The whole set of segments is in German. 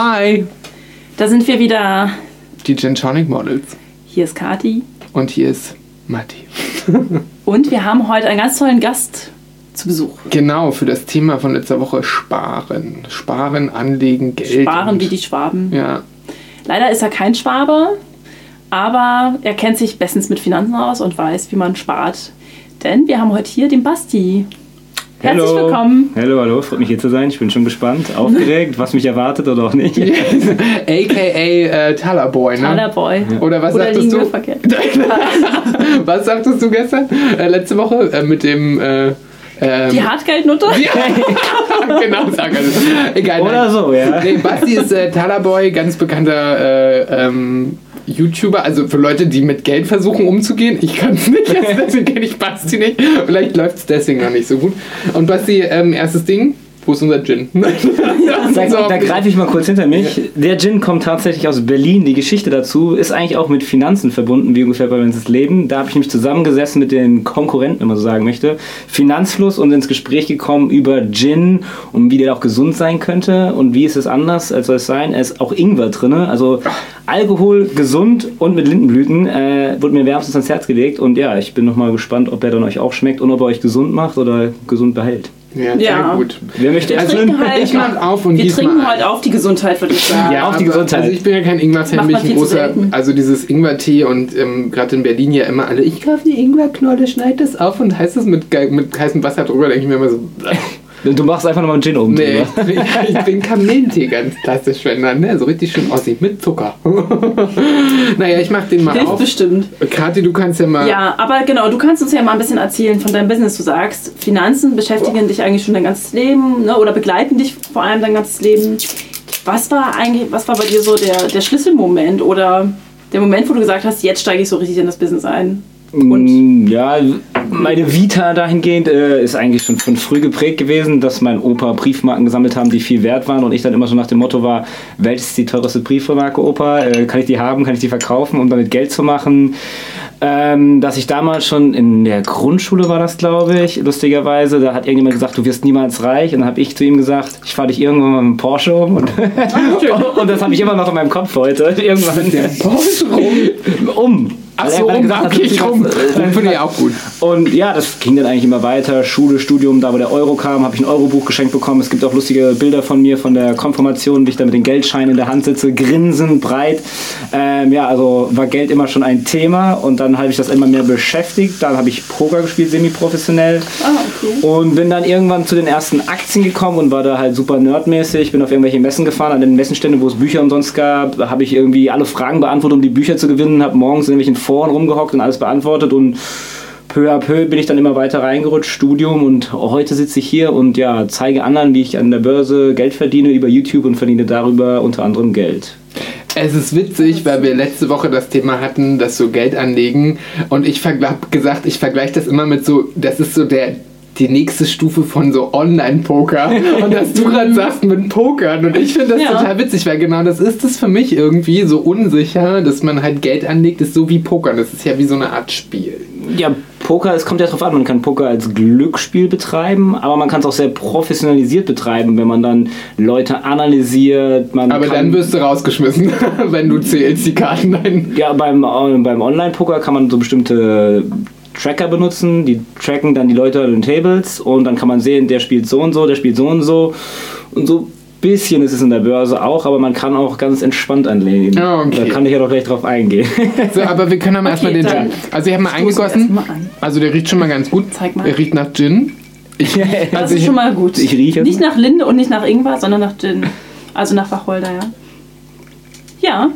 Hi, da sind wir wieder. die Gin Tonic Models. Hier ist Kati. Und hier ist Matti. Und wir haben heute einen ganz tollen Gast zu Besuch. Genau, für das Thema von letzter Woche Sparen. Sparen, Anlegen, Geld. Sparen wie die Schwaben. Ja, Leider ist er kein Schwabe, aber er kennt sich bestens mit Finanzen aus und weiß, wie man spart. Denn wir haben heute hier den Basti. Herzlich Hallo. willkommen. Hallo, hallo, freut mich hier zu sein. Ich bin schon gespannt, aufgeregt, was mich erwartet oder auch nicht. aka äh, Talerboy, ne? Toller Boy. Oder was Oder sagtest du? Was sagtest du gestern? Äh, letzte Woche äh, mit dem. Äh, ähm, Die Hartgeldnutte? ja, genau, sag also. Egal. Oder nein. so, ja. Nee, Basti ist äh, Talerboy, ganz bekannter äh, ähm, YouTuber, also für Leute, die mit Geld versuchen umzugehen. Ich kann es nicht, also deswegen kenne ich Basti nicht. Vielleicht läuft es deswegen noch nicht so gut. Und Basti, ähm, erstes Ding, wo ist unser Gin? Da, da greife ich mal kurz hinter mich. Der Gin kommt tatsächlich aus Berlin. Die Geschichte dazu ist eigentlich auch mit Finanzen verbunden, wie ungefähr bei das Leben. Da habe ich nämlich zusammengesessen mit den Konkurrenten, wenn man so sagen möchte. Finanzfluss und ins Gespräch gekommen über Gin und wie der auch gesund sein könnte und wie ist es anders, als soll es sein. Es ist auch Ingwer drin. Also Alkohol gesund und mit Lindenblüten äh, wurde mir wärmstens ans Herz gelegt. Und ja, ich bin nochmal gespannt, ob er dann euch auch schmeckt und ob er euch gesund macht oder gesund behält. Ja, sehr Ja. gut. Wer möchte Wir Also, trinken halt, ich mach auf und wir trinken heute auf die Gesundheit, würde ich sagen. Ja, auf die Gesundheit. Also ich bin ja kein Ingwer-Fan, bin ich ein großer, also dieses Ingwer-Tee und ähm, gerade in Berlin ja immer alle, ich kaufe die Ingwerknolle, schneid das auf und heißt das mit, mit heißem Wasser drüber, denke ich mir immer so, Du machst einfach nochmal einen Gin oben nee, drüber. ich, ich bin Kamillentee ganz klassisch, wenn dann, ne, so richtig schön Ossi, mit Zucker. naja, ich mach den mal Hilft auf. bestimmt. Kathi, du kannst ja mal, Ja, aber genau, du kannst uns ja mal ein bisschen erzählen von deinem Business. Du sagst, Finanzen beschäftigen dich eigentlich schon dein ganzes Leben ne, oder begleiten dich vor allem dein ganzes Leben. Was war eigentlich, was war bei dir so der, der Schlüsselmoment oder der Moment, wo du gesagt hast, jetzt steige ich so richtig in das Business ein? Und Mm, Ja, meine Vita dahingehend äh, ist eigentlich schon von früh geprägt gewesen, dass mein Opa Briefmarken gesammelt haben, die viel wert waren und ich dann immer so nach dem Motto war, welches ist die teuerste Briefmarke, Opa? Äh, kann ich die haben, kann ich die verkaufen, um damit Geld zu machen? Ähm, dass ich damals schon in der Grundschule war das, glaube ich, lustigerweise, da hat irgendjemand gesagt, du wirst niemals reich und dann habe ich zu ihm gesagt, ich fahre dich irgendwann mal mit dem Porsche um und, und das habe ich immer noch in meinem Kopf heute. Irgendwann Porsche rum. um. Ach so, er rum, gesagt okay, ich rum. äh, finde ich auch gut. und ja, das ging dann eigentlich immer weiter. Schule, Studium, da wo der Euro kam, habe ich ein Eurobuch geschenkt bekommen. Es gibt auch lustige Bilder von mir von der Konfirmation, wie ich da mit den Geldscheinen in der Hand sitze, grinsend, breit. Ähm, ja, also war Geld immer schon ein Thema und dann habe ich das immer mehr beschäftigt. Dann habe ich Poker gespielt, semi-professionell. Ah, okay. Und bin dann irgendwann zu den ersten Aktien gekommen und war da halt super nerdmäßig. Bin auf irgendwelche Messen gefahren, an den Messenständen, wo es Bücher umsonst gab. Habe ich irgendwie alle Fragen beantwortet, um die Bücher zu gewinnen. Habe morgens in irgendwelchen Foren rumgehockt und alles beantwortet. Und peu à peu bin ich dann immer weiter reingerutscht, Studium. Und heute sitze ich hier und ja, zeige anderen, wie ich an der Börse Geld verdiene über YouTube und verdiene darüber unter anderem Geld. Es ist witzig, weil wir letzte Woche das Thema hatten, dass so Geld anlegen und ich habe gesagt, ich vergleiche das immer mit so, das ist so der die nächste Stufe von so Online-Poker und dass du gerade sagst mit Pokern und ich finde das Ja. total witzig, weil genau das ist es für mich irgendwie so unsicher, dass man halt Geld anlegt, ist so wie Pokern, das ist ja wie so eine Art Spiel. Ja, Poker, es kommt ja drauf an, man kann Poker als Glücksspiel betreiben, aber man kann es auch sehr professionalisiert betreiben, wenn man dann Leute analysiert. Man Aber dann wirst du rausgeschmissen, wenn du zählst die Karten ein. Ja, beim, äh, beim Online-Poker kann man so bestimmte Tracker benutzen, die tracken dann die Leute an den Tables und dann kann man sehen, der spielt so und so, der spielt so und so und so bisschen ist es in der Börse auch, aber man kann auch ganz entspannt anlegen. Ah, okay. Da kann ich ja doch gleich drauf eingehen. So, aber wir können aber erstmal den Gin. Also ich habe mal eingegossen. mal an. Also der riecht schon mal ganz gut. Zeig mal. Er riecht nach Gin. Das Also ist ich- schon mal gut. ich rieche. Nicht nach Linde und nicht nach Ingwer, sondern nach Gin. Also nach Wacholder, ja. Ja.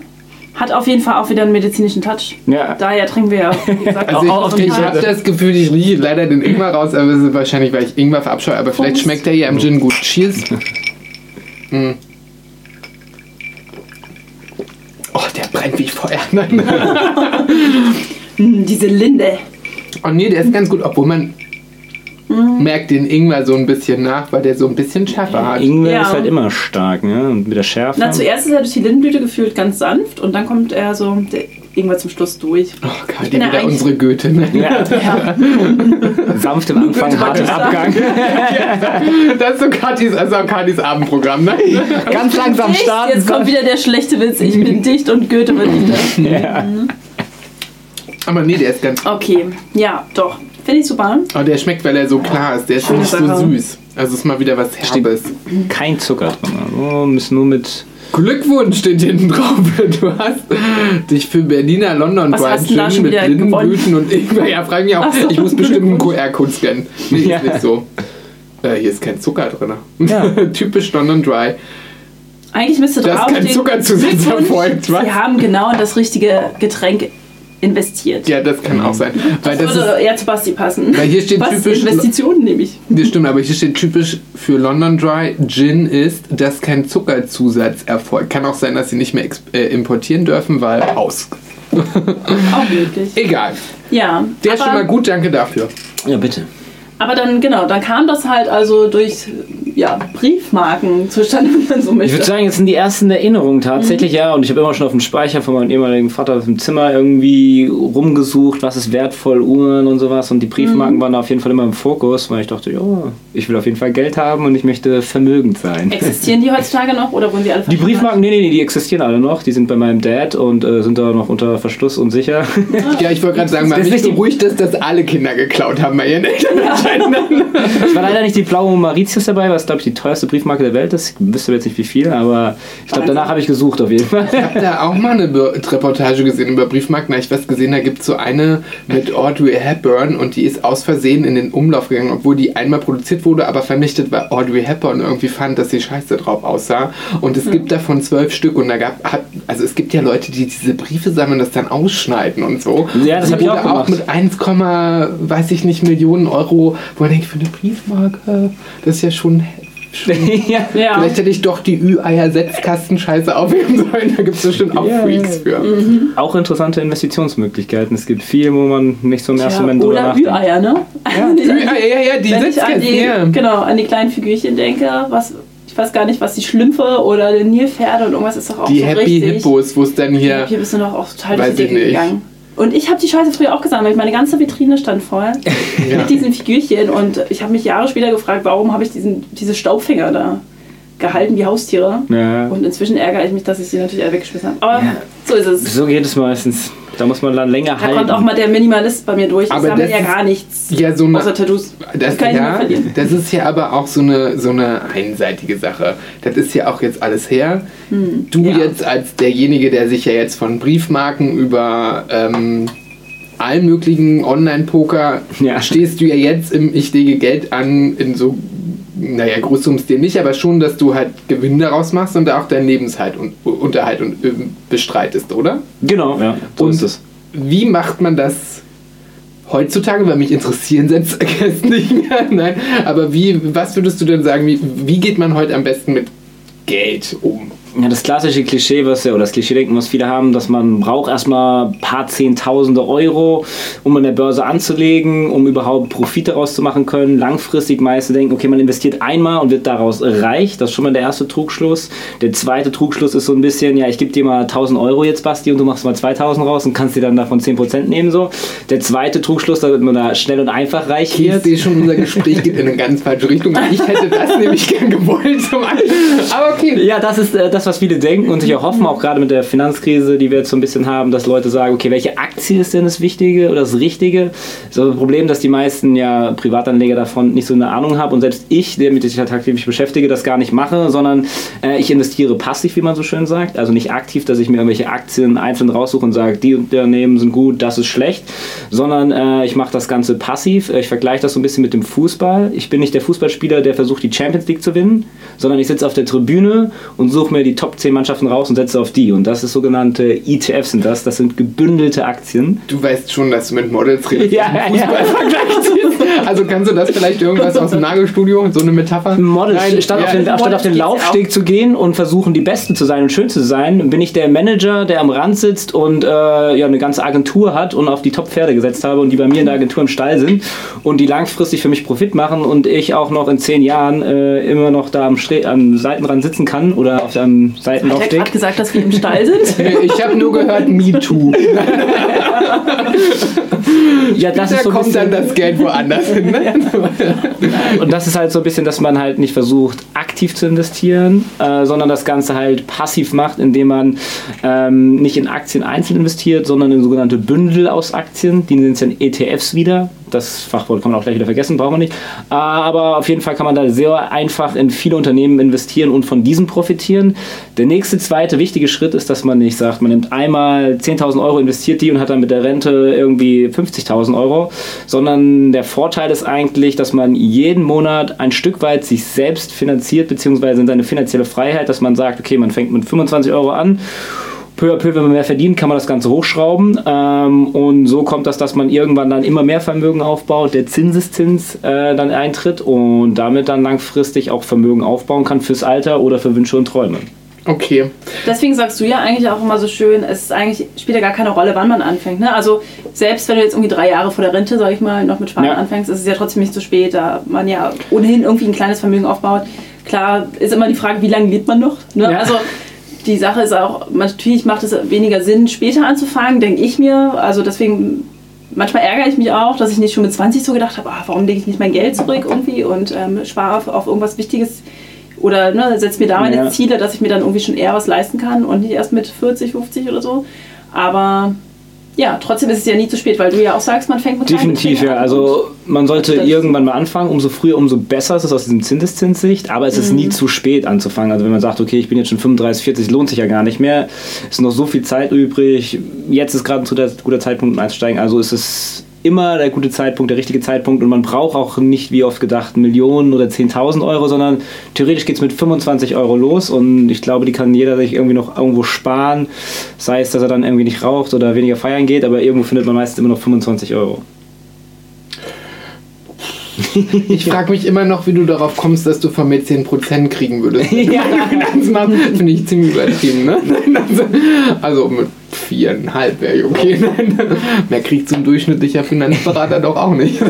Hat auf jeden Fall auch wieder einen medizinischen Touch. Ja. Daher trinken wir ja, wie gesagt, Also auch ich, ich habe das Gefühl, ich rieche leider den Ingwer raus, aber es ist wahrscheinlich, weil ich Ingwer verabscheue. Aber vielleicht Prost. schmeckt der hier im Gin gut. Cheers. Mm. Oh, der brennt wie Feuer. Nein. Mm, diese Linde. Oh nee, der ist ganz gut, obwohl man merkt den Ingwer so ein bisschen nach, weil der so ein bisschen schärfer hat. Ingwer Ja. ist halt immer stark, ne? Und mit der Schärfe. Na, zuerst ist er durch die Lindenblüte gefühlt ganz sanft und dann kommt er so der Ingwer zum Schluss durch. Oh, bin ja wieder unsere Goethe. Ne? ja. Sanft im Anfang, hart im Abgang. Das ist so Katis, also Katis Abendprogramm, ne? Ganz langsam Dicht, starten. jetzt kommt wieder der schlechte Witz. Ich bin dicht und Goethe wird nicht. Ja. Aber nee, der ist ganz. Okay, ja, doch. Finde ich super. Oh, der schmeckt, weil er so klar ist. Der ist Schöne nicht so süß. Also ist mal wieder was Herbes. Kein Zucker drin. Oh, müssen nur mit. Glückwunsch steht hinten drauf. Du hast dich für Berliner London Was hast du Fried da Gin schon mit wieder Lindenblüten und Ingwer. Ja, frag mich auch. So. Ich muss bestimmt einen QR-Code scannen. Nee, Ja. ist nicht so. Äh, hier ist kein Zucker drin. Ja. Typisch London Dry. Eigentlich müsste Da ist kein draufstehen, Zuckerzusatz erfolgt, was? Sie haben genau das richtige Getränk investiert. Ja, das kann auch sein. Weil das würde ist, eher zu Basti passen. Weil hier steht Was? typisch- Investitionen nehme ich. das stimmt, aber hier steht typisch für London Dry Gin ist, dass kein Zuckerzusatz erfolgt. Kann auch sein, dass sie nicht mehr äh, importieren dürfen, weil aus. Auch möglich. Egal. Ja. Der ist schon mal gut, danke dafür. Ja, bitte. Aber dann, genau, dann kam das halt also durch ja, Briefmarken zustande, wenn man so Ich möchte. würde sagen, jetzt sind die ersten Erinnerungen tatsächlich, ja. Und ich habe immer schon auf dem Speicher von meinem ehemaligen Vater im Zimmer irgendwie rumgesucht, was ist wertvoll, Uhren und sowas. Und die Briefmarken waren da auf jeden Fall immer im Fokus, weil ich dachte, ja, ich will auf jeden Fall Geld haben und ich möchte vermögend sein. Existieren die heutzutage noch oder wurden die alle Die? Briefmarken, nee, nee, nee, die existieren alle noch. Die sind bei meinem Dad und äh, sind da noch unter Verschluss und sicher. Ja, ich wollte gerade sagen, man ist nicht beruhigt, dass das alle Kinder geklaut haben bei ihren Eltern anscheinend. Es war leider nicht die blaue Mauritius dabei, was glaube ich die teuerste Briefmarke der Welt ist. Ich wüsste jetzt nicht wie viel, aber ich glaube, danach habe ich gesucht auf jeden Fall. Ich habe da auch mal eine Be- Reportage gesehen über Briefmarken. Da hab ich was gesehen, da gibt es so eine mit Audrey Hepburn und die ist aus Versehen in den Umlauf gegangen, obwohl die einmal produziert wurde, aber vernichtet, weil Audrey Hepburn irgendwie fand, dass sie scheiße drauf aussah. Und es gibt davon zwölf Stück und da gab, hat, also es gibt ja Leute, die diese Briefe sammeln und das dann ausschneiden und so. Ja, das Die hab ich auch gemacht. mit 1, weiß ich nicht, Millionen Euro, wo man denkt, für eine Briefmarke, das ist ja schon... ja. Ja. Vielleicht hätte ich doch die Ü-Eier-Setzkasten-Scheiße aufheben sollen. Da gibt es bestimmt auch Ja, Freaks für. Auch interessante Investitionsmöglichkeiten. Es gibt viel, wo man nicht so im ersten Ja, Moment drüber oder nachdenkt. Ü-Eier, ne? Ich- Ü-Eier, ja, ja, die Setzkasten, die, ja. genau, an die kleinen Figürchen denke, was, ich weiß gar nicht, was die Schlümpfe oder die Nilpferde und irgendwas ist doch auch Die so Happy richtig. Hippos, wo es dann hier... Hier bist du doch auch total Weiß durch die ich Decke nicht. gegangen. Und ich habe die Scheiße früher auch gesammelt. Meine ganze Vitrine stand voll Ja. mit diesen Figürchen. Und ich habe mich Jahre später gefragt, warum habe ich diesen, diese Staubfinger da gehalten, wie Haustiere. Ja. Und inzwischen ärgere ich mich, dass ich sie natürlich alle weggeschmissen habe. Aber Ja. so ist es. So geht es meistens. Da muss man dann länger Da halten. kommt auch mal der Minimalist bei mir durch. Ich Aber sammle das ja gar nichts. Ja, so eine... Außer Tattoos. Das, kann ich nicht mehr ja, verlieren. das ist ja aber auch so eine, so eine einseitige Sache. Das ist ja auch jetzt alles her. Du ja. jetzt als derjenige, der sich ja jetzt von Briefmarken über ähm, allen möglichen Online-Poker Ja. stehst du ja jetzt im Ich lege Geld an in so, naja, Großsummen nicht, aber schon, dass du halt Gewinn daraus machst und auch deinen Lebenshalt und Unterhalt und, ähm, bestreitest, oder? Genau, ja. So Und ist es. wie macht man das heutzutage? Weil mich interessieren Selbstverkehr nicht mehr. Nein, aber wie, was würdest du denn sagen, wie, wie geht man heute am besten mit Geld um? Ja, das klassische Klischee, was ja, oder das Klischee-Denken, was viele haben, dass man braucht erstmal ein paar Zehntausende Euro, um an der Börse anzulegen, um überhaupt Profit daraus zu machen können. Langfristig meiste denken, okay, man investiert einmal und wird daraus reich. Das ist schon mal der erste Trugschluss. Der zweite Trugschluss ist so ein bisschen, ja, ich gebe dir mal 1000 Euro jetzt, Basti, und du machst mal 2000 raus und kannst dir dann davon 10% nehmen, so. Der zweite Trugschluss, damit man da schnell und einfach reich Ich wird. sehe schon, unser Gespräch geht in eine ganz falsche Richtung. Ich hätte das nämlich gern gewollt. Zum. Aber okay. Ja, das ist äh, das, was viele denken und sich auch hoffen, auch gerade mit der Finanzkrise, die wir jetzt so ein bisschen haben, dass Leute sagen, okay, welche Aktie ist denn das Wichtige oder das Richtige? So ein Problem, dass die meisten ja Privatanleger davon nicht so eine Ahnung haben und selbst ich, der mit sich halt aktiv beschäftige, das gar nicht mache, sondern äh, ich investiere passiv, wie man so schön sagt. Also nicht aktiv, dass ich mir irgendwelche Aktien einzeln raussuche und sage, die Unternehmen sind gut, das ist schlecht, sondern äh, ich mache das Ganze passiv. Äh, Ich vergleiche das so ein bisschen mit dem Fußball. Ich bin nicht der Fußballspieler, der versucht, die Champions League zu gewinnen, sondern ich sitze auf der Tribüne und suche mir die Top 10 Mannschaften raus und setze auf die. Und das ist sogenannte ETFs sind das. Das sind gebündelte Aktien. Du weißt schon, dass du mit Models redest. Ja, und ja. Fußballvergleich ziehst. Also kannst du das vielleicht irgendwas aus dem Nagelstudio, so eine Metapher? Model, Nein, statt, ja, auf den, statt auf den Laufsteg zu gehen und versuchen, die Beste zu sein und schön zu sein, bin ich der Manager, der am Rand sitzt und äh, ja, eine ganze Agentur hat und auf die Top-Pferde gesetzt habe und die bei mir in der Agentur im Stall sind und die langfristig für mich Profit machen und ich auch noch in zehn Jahren äh, immer noch da am, Stre am Seitenrand sitzen kann oder auf einem einem Hat er Seitenlaufdeck. gerade gesagt, dass wir im Stall sind? Ich habe nur gehört, Me Too. Ja, das Da ist so ein kommt bisschen, dann das Geld woanders hin. Ne? Und das ist halt so ein bisschen, dass man halt nicht versucht, aktiv zu investieren, äh, sondern das Ganze halt passiv macht, indem man ähm, nicht in Aktien einzeln investiert, sondern in sogenannte Bündel aus Aktien. Die sind dann ETFs wieder. Das Fachwort kann man auch gleich wieder vergessen, braucht man nicht. Äh, aber auf jeden Fall kann man da sehr einfach in viele Unternehmen investieren und von diesen profitieren. Der nächste, zweite wichtige Schritt ist, dass man nicht sagt, man nimmt einmal 10.000 Euro, investiert die und hat dann mit der Rente irgendwie 50.000 Euro, sondern der Vorteil ist eigentlich, dass man jeden Monat ein Stück weit sich selbst finanziert, beziehungsweise in seine finanzielle Freiheit, dass man sagt, okay, man fängt mit 25 Euro an peu à peu, wenn man mehr verdient, kann man das Ganze hochschrauben. Ähm, und so kommt das, dass man irgendwann dann immer mehr Vermögen aufbaut, der Zinseszins äh, dann eintritt und damit dann langfristig auch Vermögen aufbauen kann fürs Alter oder für Wünsche und Träume. Okay. Deswegen sagst du ja eigentlich auch immer so schön, es ist eigentlich, spielt ja gar keine Rolle, wann man anfängt. Ne? Also selbst wenn du jetzt irgendwie drei Jahre vor der Rente, sag ich mal, noch mit Sparen Ja. anfängst, ist es ja trotzdem nicht zu spät, da man ja ohnehin irgendwie ein kleines Vermögen aufbaut. Klar ist immer die Frage, wie lange lebt man noch? Ne? Ja. Also die Sache ist auch, natürlich macht es weniger Sinn, später anzufangen, denke ich mir. Also deswegen, manchmal ärgere ich mich auch, dass ich nicht schon mit 20 so gedacht habe, ah, warum lege ich nicht mein Geld zurück irgendwie und ähm, spare auf, auf irgendwas Wichtiges oder ne, setze mir da meine Ja. Ziele, dass ich mir dann irgendwie schon eher was leisten kann und nicht erst mit 40, 50 oder so. Aber ja, trotzdem ist es ja nie zu spät, weil du ja auch sagst, man fängt mit Definitiv, ja. an. Also man sollte irgendwann mal anfangen. Umso früher, umso besser ist es aus diesem Zinseszinssicht. Aber es ist nie zu spät anzufangen. Also wenn man sagt, okay, ich bin jetzt schon 35, 40, lohnt sich ja gar nicht mehr. Es ist noch so viel Zeit übrig. Jetzt ist gerade ein guter, guter Zeitpunkt, um einzusteigen. Also ist es immer der gute Zeitpunkt, der richtige Zeitpunkt. Und man braucht auch nicht, wie oft gedacht, Millionen oder 10.000 Euro, sondern theoretisch geht es mit 25 Euro los. Und ich glaube, die kann jeder sich irgendwie noch irgendwo sparen. Sei es, dass er dann irgendwie nicht raucht oder weniger feiern geht. Aber irgendwo findet man meistens immer noch 25 Euro. Ich frage mich immer noch, wie du darauf kommst, dass du von mir 10% kriegen würdest. Ja. Finanzmann finde ich ziemlich übertrieben, ne? Also, also mit viereinhalb wäre okay. Nein, mehr kriegt so ein durchschnittlicher Finanzberater doch auch nicht.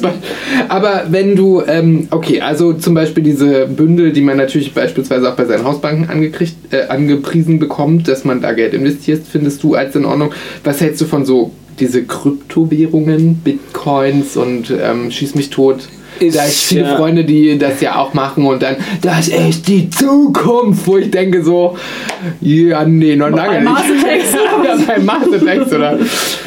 Aber wenn du, ähm, okay, also zum Beispiel diese Bündel, die man natürlich beispielsweise auch bei seinen Hausbanken angekriegt, äh, angepriesen bekommt, dass man da Geld investiert, findest du als in Ordnung. Was hältst du von so diese Kryptowährungen, Bitcoins und ähm, schieß mich tot? Ist, da ich viele ja. Freunde, die das ja auch machen und dann, das ist echt die Zukunft, wo ich denke so, ja, nee, noch lange nicht. Ja, bei Mastertext, oder?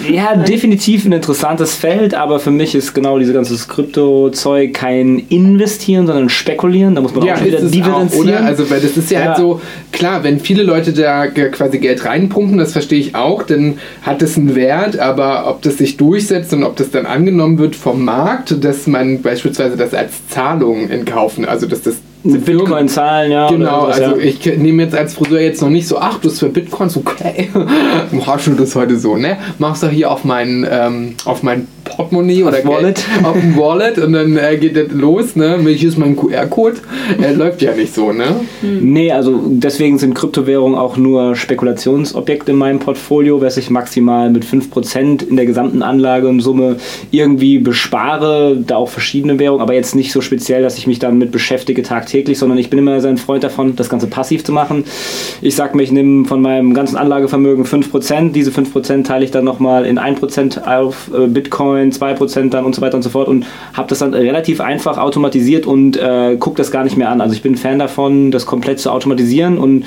Ja, definitiv ein interessantes Feld, aber für mich ist genau dieses ganze Krypto-Zeug kein Investieren, sondern Spekulieren. Da muss man Ja, auch schon wieder es auch, oder? Also, weil das ist ja, Ja. halt so, klar, wenn viele Leute da quasi Geld reinpumpen, das verstehe ich auch, dann hat es einen Wert, aber ob das sich durchsetzt und ob das dann angenommen wird vom Markt, dass man beispielsweise das als Zahlung entkaufen, also dass das Mit Bitcoin zahlen, ja. Genau, sowas, also ja. ich nehme jetzt als Friseur jetzt noch nicht so, ach, du hast für Bitcoins, okay. Machst du das heute so, ne? Machst du hier auf mein, ähm, auf mein Portemonnaie oder Geld- Wallet. auf ein Wallet und dann äh, geht das los, ne? Hier ist mein QR-Code. Er läuft ja nicht so, ne? Nee, also deswegen sind Kryptowährungen auch nur Spekulationsobjekte in meinem Portfolio, was ich maximal mit 5% in der gesamten Anlage und Summe irgendwie bespare. Da auch verschiedene Währungen, aber jetzt nicht so speziell, dass ich mich damit beschäftige tagtäglich, sondern ich bin immer so ein Freund davon, das Ganze passiv zu machen. Ich sag mir, ich nehme von meinem ganzen Anlagevermögen 5%. Diese 5% teile ich dann nochmal in 1% auf äh, Bitcoin, 2% dann und so weiter und so fort und habe das dann relativ einfach automatisiert und äh, gucke das gar nicht mehr an. Also ich bin Fan davon, das komplett zu automatisieren und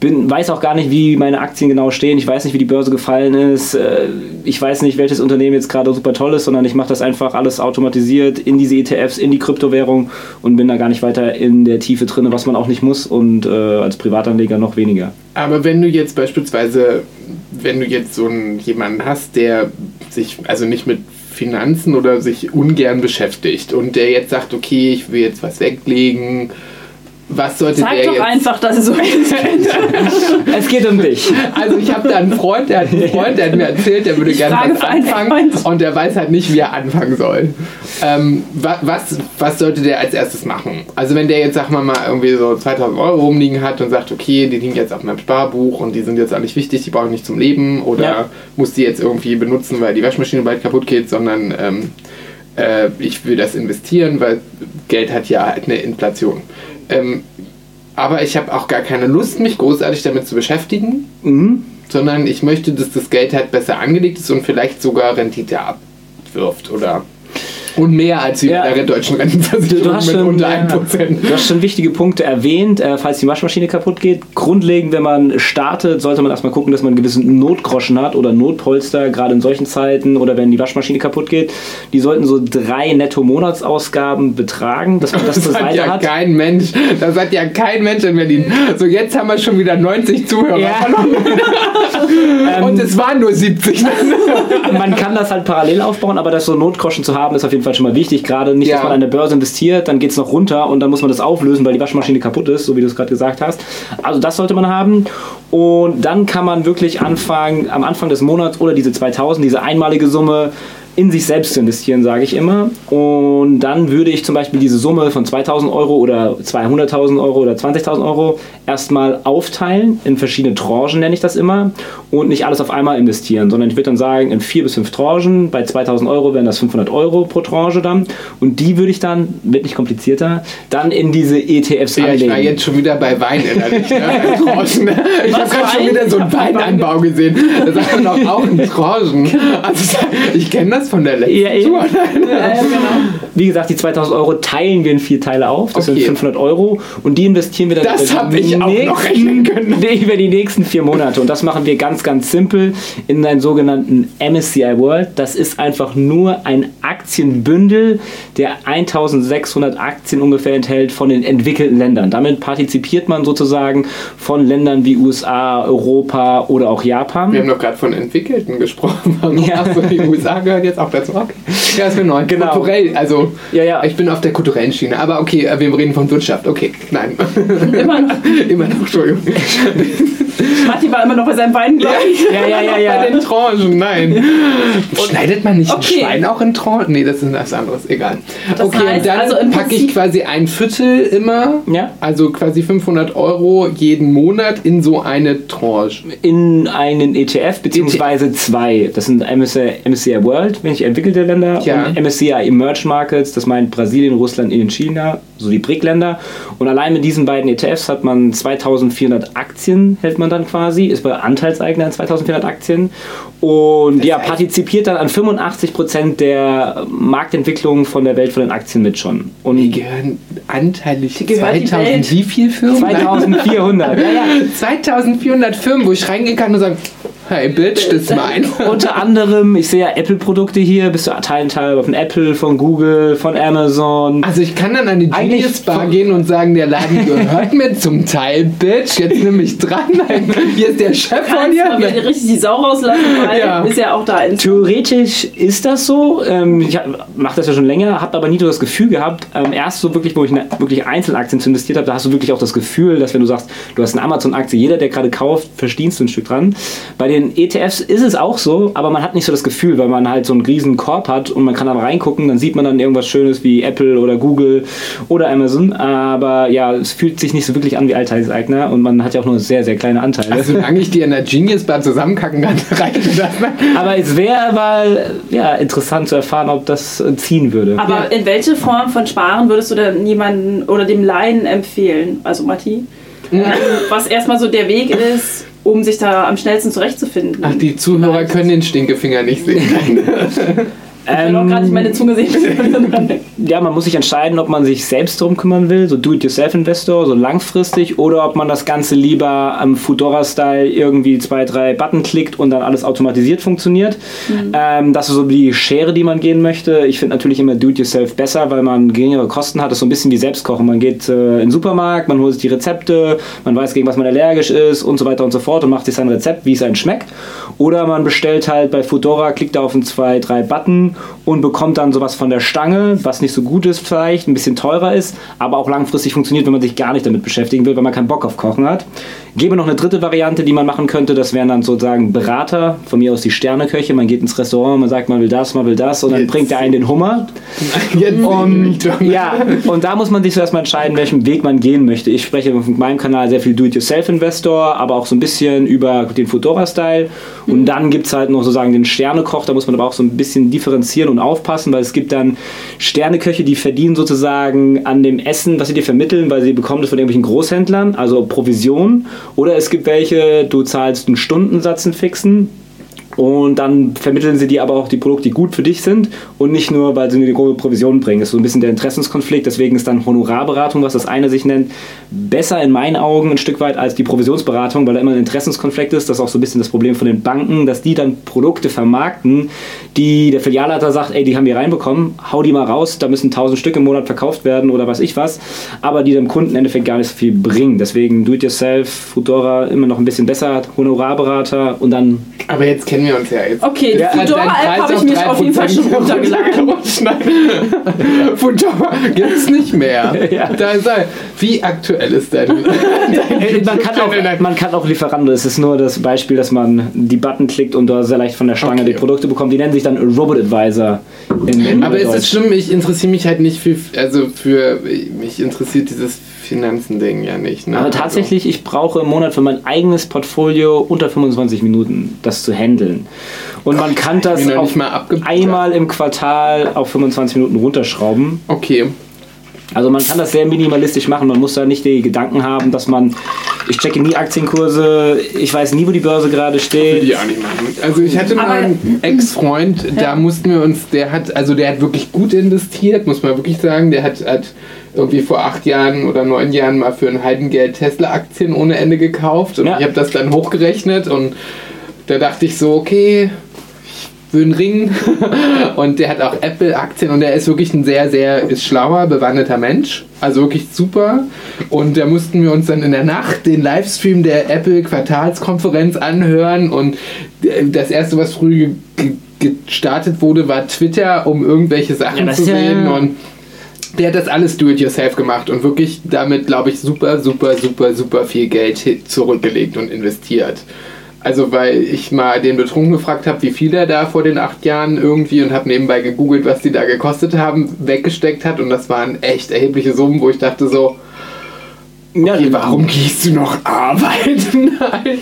bin, weiß auch gar nicht, wie meine Aktien genau stehen. Ich weiß nicht, wie die Börse gefallen ist. Äh, ich weiß nicht, welches Unternehmen jetzt gerade super toll ist, sondern ich mache das einfach alles automatisiert in diese ETFs, in die Kryptowährung und bin da gar nicht weiter in der Tiefe drin, was man auch nicht muss und äh, als Privatanleger noch weniger. Aber wenn du jetzt beispielsweise, wenn du jetzt so einen, jemanden hast, der sich also nicht mit Finanzen oder sich ungern beschäftigt und der jetzt sagt, okay, ich will jetzt was weglegen, was sollte Sag der doch jetzt... einfach, dass es so ist. Es geht um dich. Also ich habe da einen Freund, der hat einen Freund, der hat mir erzählt, der würde Ich gerne was anfangen und der weiß halt nicht, wie er anfangen soll. Ähm, wa- was, was sollte der als erstes machen? Also wenn der jetzt, sag mal, mal irgendwie so 2000 Euro rumliegen hat und sagt, okay, die liegen jetzt auf meinem Sparbuch und die sind jetzt auch nicht wichtig, die brauche ich nicht zum Leben oder Ja. muss die jetzt irgendwie benutzen, weil die Waschmaschine bald kaputt geht, sondern ähm, äh, ich will das investieren, weil Geld hat ja halt eine Inflation. Ähm, aber ich habe auch gar keine Lust, mich großartig damit zu beschäftigen, Mhm. sondern ich möchte, dass das Geld halt besser angelegt ist und vielleicht sogar Rendite abwirft oder und mehr als die Ja. der deutschen Rentenversicherung Du hast, mit schon, unter ja, 1%. du hast schon wichtige Punkte erwähnt, äh, falls die Waschmaschine kaputt geht. Grundlegend, wenn man startet, sollte man erstmal gucken, dass man einen gewissen Notgroschen hat oder Notpolster, gerade in solchen Zeiten oder wenn die Waschmaschine kaputt geht. Die sollten so drei Netto-Monatsausgaben betragen, dass man das, Das zur hat Seite ja hat. kein Mensch. Das hat ja kein Mensch in Berlin. So, jetzt haben wir schon wieder 90 Zuhörer Ja. verloren. Und es waren nur 70. man kann das halt parallel aufbauen, aber das so Notgroschen zu haben, ist auf jeden Fall schon mal wichtig. Gerade nicht, dass Ja. man an der Börse investiert, dann geht es noch runter und dann muss man das auflösen, weil die Waschmaschine kaputt ist, so wie du es gerade gesagt hast. Also das sollte man haben. Und dann kann man wirklich anfangen, am Anfang des Monats oder diese 2000, diese einmalige Summe in sich selbst zu investieren, sage ich immer. Und dann würde ich zum Beispiel diese Summe von 2000 Euro oder 200.000 Euro oder 20.000 Euro erstmal aufteilen in verschiedene Tranchen, nenne ich das immer, und nicht alles auf einmal investieren, sondern ich würde dann sagen, in vier bis fünf Tranchen, bei 2000 Euro wären das 500 Euro pro Tranche dann. Und die würde ich dann, wird nicht komplizierter, dann in diese ETFs Ja, ich anlegen. war jetzt schon wieder bei Wein innerlich. Ne? Tranchen. Ich habe gerade schon wieder so einen Weinanbau gesehen. Da sagt man doch auch in Tranchen. Also, ich kenne das von der letzten Ja, ja. Tour. Wie gesagt, die 2000 Euro teilen wir in vier Teile auf. Das Okay. sind 500 Euro. Und die investieren wir dann Das über die ich auch noch rechnen können. Nee, über die nächsten vier Monate. Und das machen wir ganz, ganz simpel in einen sogenannten MSCI World. Das ist einfach nur ein Aktienbündel, der 1600 Aktien ungefähr enthält von den entwickelten Ländern. Damit partizipiert man sozusagen von Ländern wie USA, Europa oder auch Japan. Wir haben doch gerade von Entwickelten gesprochen. Ja. Achso, die USA gehört jetzt auch dazu. Okay. Ja, ist mir neu. Genau. Kulturell, also Ja, ja. ich bin auf der kulturellen Schiene. Aber okay, äh, wir reden von Wirtschaft. Okay, nein. Immer noch. Immer noch, Entschuldigung. Matti war immer noch bei seinem Wein, glaube ich. Ja, ja, ja, ja. Bei den Tranchen, nein. Schneidet man nicht Okay. ein Schwein auch in Tranchen? Nee, das ist was anderes, egal. Das okay, heißt, und dann also packe ich quasi ein Viertel immer, Ja. also quasi 500 Euro jeden Monat in so eine Tranche. in einen ETF beziehungsweise zwei. Das sind MSCI, MSCI World, wenn ich entwickelte Länder, Ja. und MSCI Emerging Markets, das meint Brasilien, Russland, Indien, China, so die BRIC-Länder. Und allein mit diesen beiden ETFs hat man 2400 Aktien, hält man dann quasi, ist bei Anteilseigner an 2400 Aktien und ja, partizipiert dann an 85% der Marktentwicklung von der Welt von den Aktien mit schon. Die Und gehören anteilig Die gehört die 2000 Welt. wie viel Firmen? 2400. ja, ja. 2400 Firmen, wo ich reingehen kann und sagen, hey Bitch, das ist mein. Unter anderem, ich sehe ja Apple-Produkte hier, bist du Teil Teil von Apple, von Google, von Amazon. Also ich kann dann an die Genius Bar gehen und sagen, der Laden gehört mir zum Teil, Bitch. Jetzt nimm mich dran. Hier ist der Chef von dir. wieder richtig die Sau rauslassen, weil Ja. ist ja auch da Theoretisch ist das so. Ähm, ich mache das ja schon länger, habe aber nie so das Gefühl gehabt. Ähm, erst so wirklich, wo ich ne, wirklich Einzelaktien zu investiert habe, da hast du wirklich auch das Gefühl, dass wenn du sagst, du hast eine Amazon-Aktie, jeder, der gerade kauft, verdienst du ein Stück dran. Bei den ETFs ist es auch so, aber man hat nicht so das Gefühl, weil man halt so einen riesen Korb hat und man kann dann reingucken, dann sieht man dann irgendwas Schönes wie Apple oder Google oder Amazon. Aber ja, es fühlt sich nicht so wirklich an wie Alltagseigner und man hat ja auch nur sehr, sehr kleine Anteile. Also solange ich die in der Genius Bar zusammenkacken kann, reicht mir. Aber es wäre mal ja, interessant zu erfahren, ob das äh, ziehen würde. Aber in welche Form von Sparen würdest du denn jemanden oder dem Laien empfehlen, also Matti, ähm, was erstmal so der Weg ist, um sich da am schnellsten zurechtzufinden? Ach, die Zuhörer können den Stinkefinger nicht sehen. Ich will auch gerade nicht meine Zunge sehen. ja, man muss sich entscheiden, ob man sich selbst drum kümmern will, so Do-it-yourself-Investor, so langfristig, oder ob man das Ganze lieber am Fudora-Style irgendwie zwei, drei Button klickt und dann alles automatisiert funktioniert. Ähm, das ist so die Schere, die man gehen möchte. Ich finde natürlich immer Do-it-yourself besser, weil man geringere Kosten hat. Das ist so ein bisschen wie Selbstkochen. Man geht äh, in den Supermarkt, man holt sich die Rezepte, man weiß, gegen was man allergisch ist und so weiter und so fort und macht sich sein Rezept, wie es einem schmeckt. Oder man bestellt halt bei Fudora, klickt da auf ein zwei, drei Button und bekommt dann sowas von der Stange, was nicht so gut ist vielleicht, ein bisschen teurer ist, aber auch langfristig funktioniert, wenn man sich gar nicht damit beschäftigen will, weil man keinen Bock auf Kochen hat. Gebe noch eine dritte Variante, die man machen könnte, das wären dann sozusagen Berater, von mir aus die Sterneköche, man geht ins Restaurant, man sagt, man will das, man will das und dann Jetzt. bringt der einen den Hummer. Jetzt Und ja, und da muss man sich zuerst mal entscheiden, welchen Weg man gehen möchte. Ich spreche auf meinem Kanal sehr viel Do-it-yourself-Investor, aber auch so ein bisschen über den Fedora-Style. Und dann gibt es halt noch sozusagen den Sternekoch, da muss man aber auch so ein bisschen differenzieren differenzieren und aufpassen, weil es gibt dann Sterneköche, die verdienen sozusagen an dem Essen, was sie dir vermitteln, weil sie bekommen das von irgendwelchen Großhändlern, also Provision. Oder es gibt welche, du zahlst einen Stundensatz, einen fixen, und dann vermitteln sie dir aber auch die Produkte, die gut für dich sind und nicht nur, weil sie dir die große Provision bringen. Das ist so ein bisschen der Interessenskonflikt. Deswegen ist dann Honorarberatung, was das eine sich nennt, besser in meinen Augen ein Stück weit als die Provisionsberatung, weil da immer ein Interessenskonflikt ist. Das ist auch so ein bisschen das Problem von den Banken, dass die dann Produkte vermarkten, die der Filialleiter sagt, ey, die haben wir reinbekommen, hau die mal raus, da müssen 1000 Stück im Monat verkauft werden oder weiß ich was, aber die dem Kunden im Endeffekt gar nicht so viel bringen. Deswegen Do-it-yourself, Fudora immer noch ein bisschen besser, Honorarberater und dann... Aber jetzt kennen wir uns ja jetzt. Okay, Ja, die dein Fudora-App habe ich mich auf jeden Fall 3% schon runtergeladen. Fudora gibt's nicht mehr. Ja. Da sei, wie aktuell ist denn? Äh, Man kann, auch, man kann auch Lieferando. Es ist nur das Beispiel, dass man die Button klickt und da sehr leicht von der Stange Okay. die Produkte bekommt. Die nennen sich dann Robot Advisor. In, in Aber ist es schlimm? Ich interessiere mich halt nicht für, also für, mich interessiert dieses Finanzen-Ding ja nicht. Ne? Aber tatsächlich, ich brauche im Monat für mein eigenes Portfolio unter 25 Minuten, das zu handeln. Und man kann das abge- einmal im Quartal auf 25 Minuten runterschrauben. Also, okay. Also man kann das sehr minimalistisch machen. Man muss da nicht die Gedanken haben, dass man, ich checke nie Aktienkurse, ich weiß nie, wo die Börse gerade Will steht. ich auch nicht machen. Also ich hatte mal Aber- einen Ex-Freund, da mussten wir uns, der hat, also der hat wirklich gut investiert, muss man wirklich sagen. Der hat, hat irgendwie vor acht Jahren oder neun Jahren mal für ein Heidengeld Tesla-Aktien ohne Ende gekauft und Ja. ich habe das dann hochgerechnet und da dachte ich so, okay, ich will einen Ring und der hat auch Apple-Aktien und er ist wirklich ein sehr, sehr ist schlauer, bewandeter Mensch. Also wirklich super. Und da mussten wir uns dann in der Nacht den Livestream der Apple Quartalskonferenz anhören und das erste, was früh ge- ge- gestartet wurde, war Twitter, um irgendwelche Sachen Ja, zu ist ja- sehen und der hat das alles do-it-yourself gemacht und wirklich damit, glaube ich, super, super, super, super viel Geld zurückgelegt und investiert. Also, weil ich mal den Betrunken gefragt habe, wie viel er da vor den acht Jahren irgendwie und habe nebenbei gegoogelt, was die da gekostet haben, weggesteckt hat und das waren echt erhebliche Summen, wo ich dachte so, Ja, warum gehst du noch arbeiten? Nein.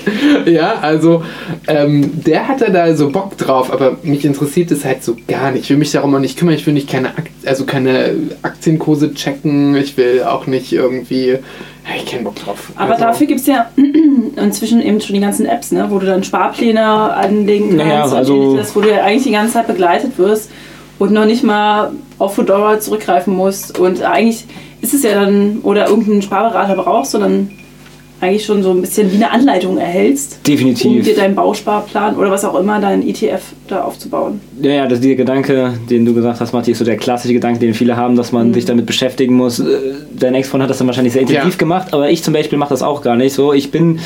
Ja, also ähm, der hatte da so Bock drauf, aber mich interessiert es halt so gar nicht. Ich will mich darum auch nicht kümmern. Ich will nicht keine, Akt also keine Aktienkurse checken. Ich will auch nicht irgendwie. Ja, ich keinen Bock drauf. Aber also, dafür gibt es ja inzwischen eben schon die ganzen Apps, ne? wo du dann Sparpläne anlegen kannst Naja, und also- ähnliches, wo du ja eigentlich die ganze Zeit begleitet wirst und noch nicht mal auf Fedora zurückgreifen musst. Und eigentlich ist es ja dann, oder irgendeinen Sparberater brauchst, sondern eigentlich schon so ein bisschen wie eine Anleitung erhältst, um Definitiv. dir deinen Bausparplan oder was auch immer, deinen ETF da aufzubauen. Ja, ja, das ist der Gedanke, den du gesagt hast, Matti, ist so der klassische Gedanke, den viele haben, dass man sich damit beschäftigen muss. Äh, Dein Ex-Freund hat das dann wahrscheinlich sehr intensiv Ja. gemacht, aber ich zum Beispiel mache das auch gar nicht so. Ich bin.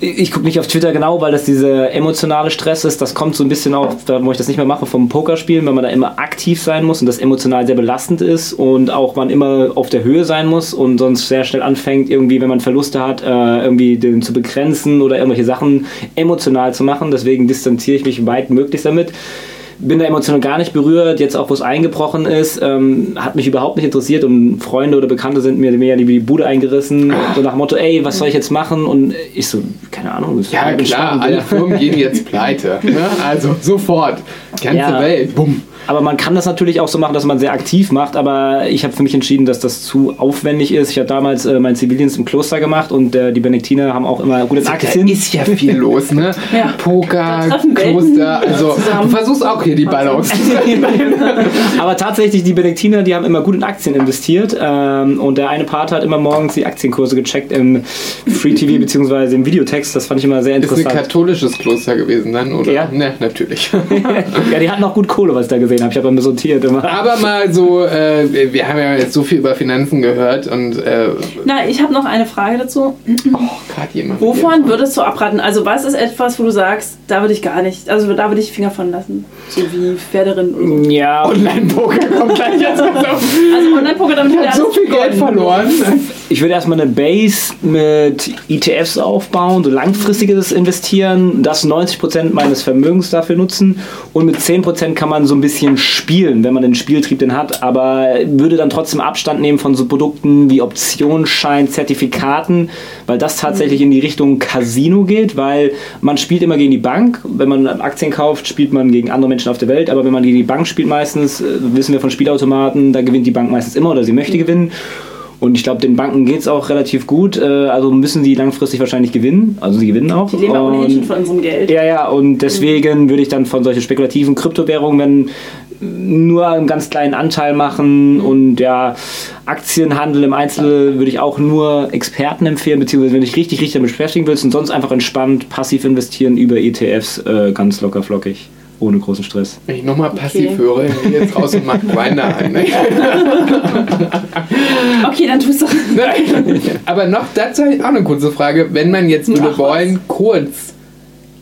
Ich gucke nicht auf Twitter genau, weil das dieser emotionale Stress ist. Das kommt so ein bisschen auch, wo ich das nicht mehr mache, vom Pokerspielen, weil man da immer aktiv sein muss und das emotional sehr belastend ist und auch man immer auf der Höhe sein muss und sonst sehr schnell anfängt, irgendwie, wenn man Verluste hat, äh, irgendwie den zu begrenzen oder irgendwelche Sachen emotional zu machen. Deswegen distanziere ich mich weit möglichst damit bin da emotional gar nicht berührt. Jetzt auch, wo es eingebrochen ist, ähm, hat mich überhaupt nicht interessiert und Freunde oder Bekannte sind mir mehr die Bude eingerissen. So nach dem Motto, ey, was soll ich jetzt machen? Und ich so, keine Ahnung. das Ja, war klar, alle ja. Firmen gehen jetzt pleite. Ne? Also sofort. Ganze Ja. Welt. Bumm. Aber man kann das natürlich auch so machen, dass man sehr aktiv macht. Aber ich habe für mich entschieden, dass das zu aufwendig ist. Ich habe damals äh, meinen Zivildienst im Kloster gemacht und äh, die Benediktiner haben auch immer gute Da Aktien. ist ja viel los, ne? Ja. Poker, Da Kloster, also du versuchst auch hier die Balance. Aber tatsächlich, die Benediktiner, die haben immer gut in Aktien investiert. Ähm, und der eine Part hat immer morgens die Aktienkurse gecheckt im Free TV bzw. im Videotext. Das fand ich immer sehr Ist ein interessant. katholisches Kloster gewesen dann, oder? Ja. Ne, natürlich. ja, die hatten auch gut Kohle, was ich da gesehen habe. Ich habe immer sortiert immer. Aber mal so, äh, wir haben ja jetzt so viel über Finanzen gehört und äh, Na, ich habe noch eine Frage dazu. oh, gerade jemand. Wovon würdest du abraten? Also was ist etwas, wo du sagst, da würde ich gar nicht, also da würde ich Finger von lassen. So wie Pferderin und so. Ja, Online-Poker kommt gleich jetzt. Also, Also Online-Poker damit ich habe so viel Geld verloren. Ich würde erstmal eine Base mit ETFs aufbauen, so langfristiges Investieren, das 90% meines Vermögens dafür nutzen und mit 10% kann man so ein bisschen spielen, wenn man den Spieltrieb denn hat, aber würde dann trotzdem Abstand nehmen von so Produkten wie Optionsschein, Zertifikaten, weil das tatsächlich in die Richtung Casino geht, weil man spielt immer gegen die Bank. Wenn man Aktien kauft, spielt man gegen andere Menschen auf der Welt, aber wenn man gegen die Bank spielt meistens, äh, wissen wir von Spielautomaten, da gewinnt die Bank meistens immer oder sie möchte gewinnen. Und ich glaube, den Banken geht es auch relativ gut. äh, Also müssen sie langfristig wahrscheinlich gewinnen. Also sie gewinnen auch. Die leben auch ohnehin schon von unserem Geld. ja, ja, und deswegen würde ich dann von solchen spekulativen Kryptowährungen nur einen ganz kleinen Anteil machen und ja, Aktienhandel im Einzelnen würde ich auch nur Experten empfehlen, beziehungsweise wenn du dich richtig, richtig damit beschäftigen willst und sonst einfach entspannt passiv investieren über ETFs, äh, ganz locker flockig, ohne großen Stress. Wenn ich nochmal passiv Okay. höre, gehe jetzt raus und mach Grinder ein. Ne? Okay, dann tust du. Aber noch dazu habe ich auch eine kurze Frage. Wenn man jetzt würde Ach, was? wollen, kurz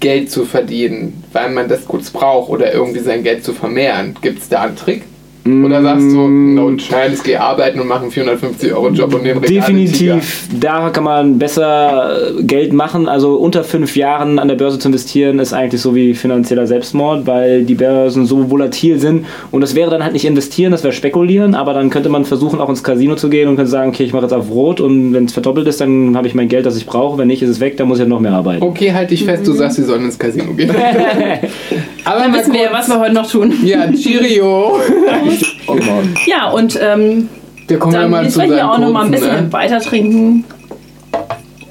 Geld zu verdienen, weil man das kurz braucht oder irgendwie sein Geld zu vermehren, gibt es da einen Trick? Oder sagst du, no chance, ich gehe arbeiten und mache einen 450 Euro Job und den Regal? Definitiv, da kann man besser äh, Geld machen. Also unter fünf Jahren an der Börse zu investieren, ist eigentlich so wie finanzieller Selbstmord, weil die Börsen so volatil sind. Und das wäre dann halt nicht investieren, das wäre spekulieren, aber dann könnte man versuchen, auch ins Casino zu gehen und könnte sagen, okay, ich mache jetzt auf Rot und wenn es verdoppelt ist, dann habe ich mein Geld, das ich brauche. Wenn nicht, ist es weg, dann muss ich halt noch mehr arbeiten. Okay, halt dich fest, du sagst, sie sollen ins Casino gehen. Aber Dann mal wissen wir ja, was wir heute noch tun. ja, Cheerio. Ja, und ähm, Wir kommen ja dann mal müssen zu wir hier auch noch mal ein bisschen ne? weiter trinken.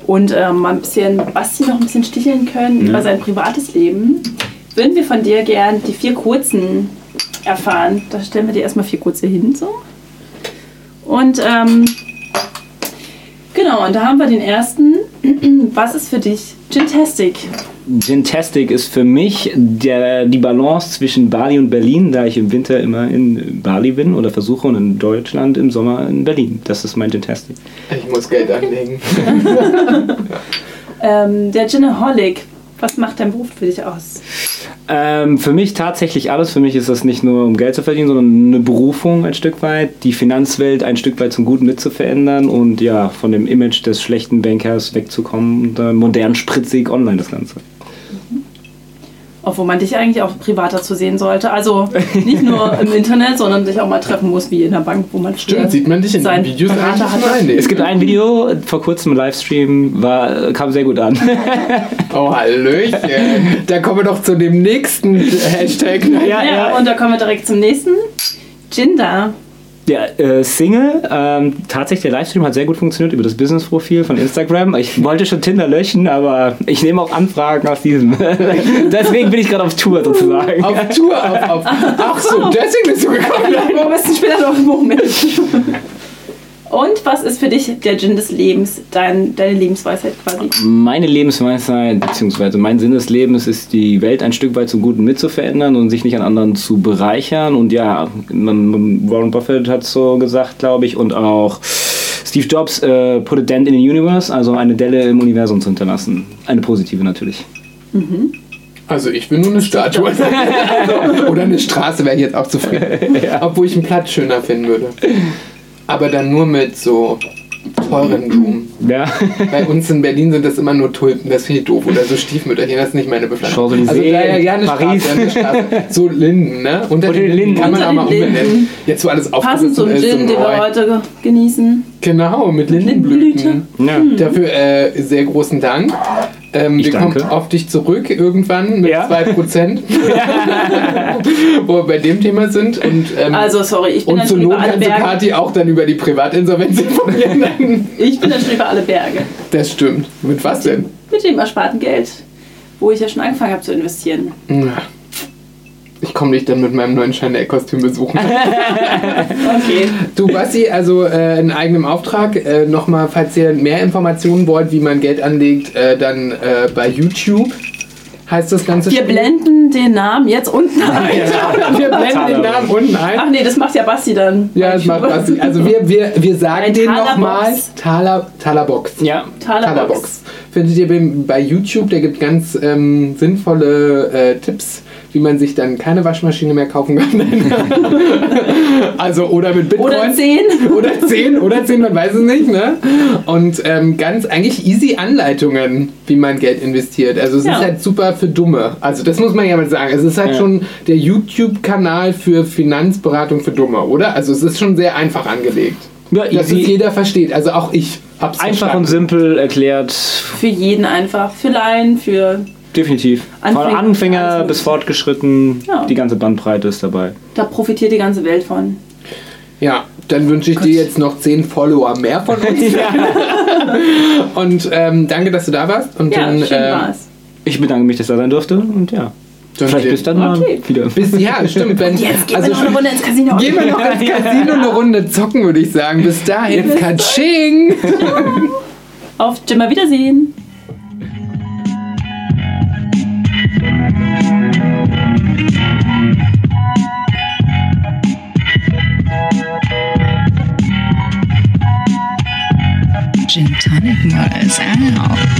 Und ähm, mal ein bisschen Basti noch ein bisschen sticheln können über sein privates Leben. Würden wir von dir gern die vier kurzen erfahren. Da stellen wir dir erstmal vier kurze hin. So. Und ähm, genau, und da haben wir den ersten. Was ist für dich Gintastic? Gintastic ist für mich der, die Balance zwischen Bali und Berlin, da ich im Winter immer in Bali bin oder versuche und in Deutschland im Sommer in Berlin. Das ist mein Gintastic. Ich muss Geld anlegen. Ähm, der Ginaholic. Was macht dein Beruf für dich aus? Ähm, für mich tatsächlich alles. Für mich ist das nicht nur um Geld zu verdienen, sondern eine Berufung ein Stück weit, die Finanzwelt ein Stück weit zum Guten mitzuverändern und ja, von dem Image des schlechten Bankers wegzukommen und äh, modern spritzig online das Ganze. Obwohl man dich eigentlich auch privater zu sehen sollte. Also nicht nur im Internet, sondern sich auch mal treffen muss, wie in der Bank, wo man Stimmt, sieht man dich in den Videos Berater eigentlich hatte. rein. Es gibt ein Video vor kurzem im Livestream, war, kam sehr gut an. Oh, Hallöchen. Da kommen wir doch zu dem nächsten Hashtag. ja, Ja, und da kommen wir direkt zum nächsten. Jinder. Ja, äh, Single. Ähm, tatsächlich, der Livestream hat sehr gut funktioniert über das Business-Profil von Instagram. Ich wollte schon Tinder löschen, aber ich nehme auch Anfragen aus diesem. Deswegen bin ich gerade auf Tour sozusagen. Auf Tour, auf, auf. Ach so, deswegen bist du gekommen. Bist du später noch im Moment? Und was ist für dich der Gin des Lebens, dein, deine Lebensweisheit quasi? Meine Lebensweisheit, beziehungsweise mein Sinn des Lebens ist, die Welt ein Stück weit zum Guten mitzuverändern und sich nicht an anderen zu bereichern. Und ja, Warren Buffett hat so gesagt, glaube ich, und auch Steve Jobs, äh, put a dent in the universe, also eine Delle im Universum zu hinterlassen. Eine positive natürlich. Also ich will nur eine Statue. Also, oder eine Straße wäre ich jetzt auch zufrieden. Obwohl ich einen Platz schöner finden würde. Aber dann nur mit so teuren Blumen. Ja. Bei uns in Berlin sind das immer nur Tulpen, das finde ich doof. Oder so Stiefmütterchen, das ist nicht meine Bepflanzung. Also daher ja eine Paris. Straße, eine Straße. So Linden, ne? Unter Unter den den Linden kann man auch mal umbenennen. Jetzt wo alles Passend aufgerissen zum ist. Gin, so den wir heute ge- genießen. Genau, mit Lindenblüten. ja. Dafür äh, sehr großen Dank. Ähm, Ich wir kommen danke. auf dich zurück irgendwann mit Ja. 2%. wo wir bei dem Thema sind. Und, ähm, Also, sorry, ich bin und zur Not kannst du. Kathi auch dann über die Privatinsolvenz informieren. Ich bin dann schon über alle Berge. das stimmt. Mit was denn? Mit dem ersparten Geld, wo ich ja schon angefangen habe zu investieren. Ich komme dich dann mit meinem neuen Chanel-Kostüm besuchen. Okay. Du, Basti, also äh, in eigenem Auftrag, äh, nochmal, falls ihr mehr Informationen wollt, wie man Geld anlegt, äh, dann äh, bei YouTube heißt das Ganze. Wir Spiel. blenden den Namen jetzt unten ein. Wir blenden den Namen unten ein. Ach nee, das macht ja Basti dann. Ja, das macht Basti. Also wir, wir, wir sagen Ein den nochmal. Taler, Talerbox. Ja. Talerbox. Talerbox. Findet ihr bei- bei YouTube, der gibt ganz ähm, sinnvolle äh, Tipps, wie man sich dann keine Waschmaschine mehr kaufen kann. also oder mit Bitcoin. Oder 10. Oder 10, oder 10, man weiß es nicht, ne? Und ähm, ganz eigentlich easy Anleitungen, wie man Geld investiert. Also es Ja. ist halt super für Dumme. Also das muss man ja mal sagen. Es ist halt Ja. schon der YouTube-Kanal für Finanzberatung für Dumme, oder? Also es ist schon sehr einfach angelegt. Ja, Dass es jeder versteht. Also auch ich hab's Einfach verstanden. und simpel erklärt. Für jeden einfach. Für Laien, für. Definitiv. Von Anfänger- Anfänger also- bis fortgeschritten, Ja. die ganze Bandbreite ist dabei. Da profitiert die ganze Welt von. Ja, dann wünsche ich dir jetzt noch 10 Follower mehr von uns. Und ähm, danke, dass du da warst. Und Ja, dann, schön ähm, war's. Ich bedanke mich, dass er sein durfte und ja. dann Vielleicht bis dann mal Okay. wieder. Bis, ja, stimmt. Wenn, Jetzt gehen also wir noch eine Runde ins Casino. Gehen wir noch ins Casino eine Runde zocken, würde ich sagen. Bis dahin, Katsching! Auf Jimmer Wiedersehen. was out.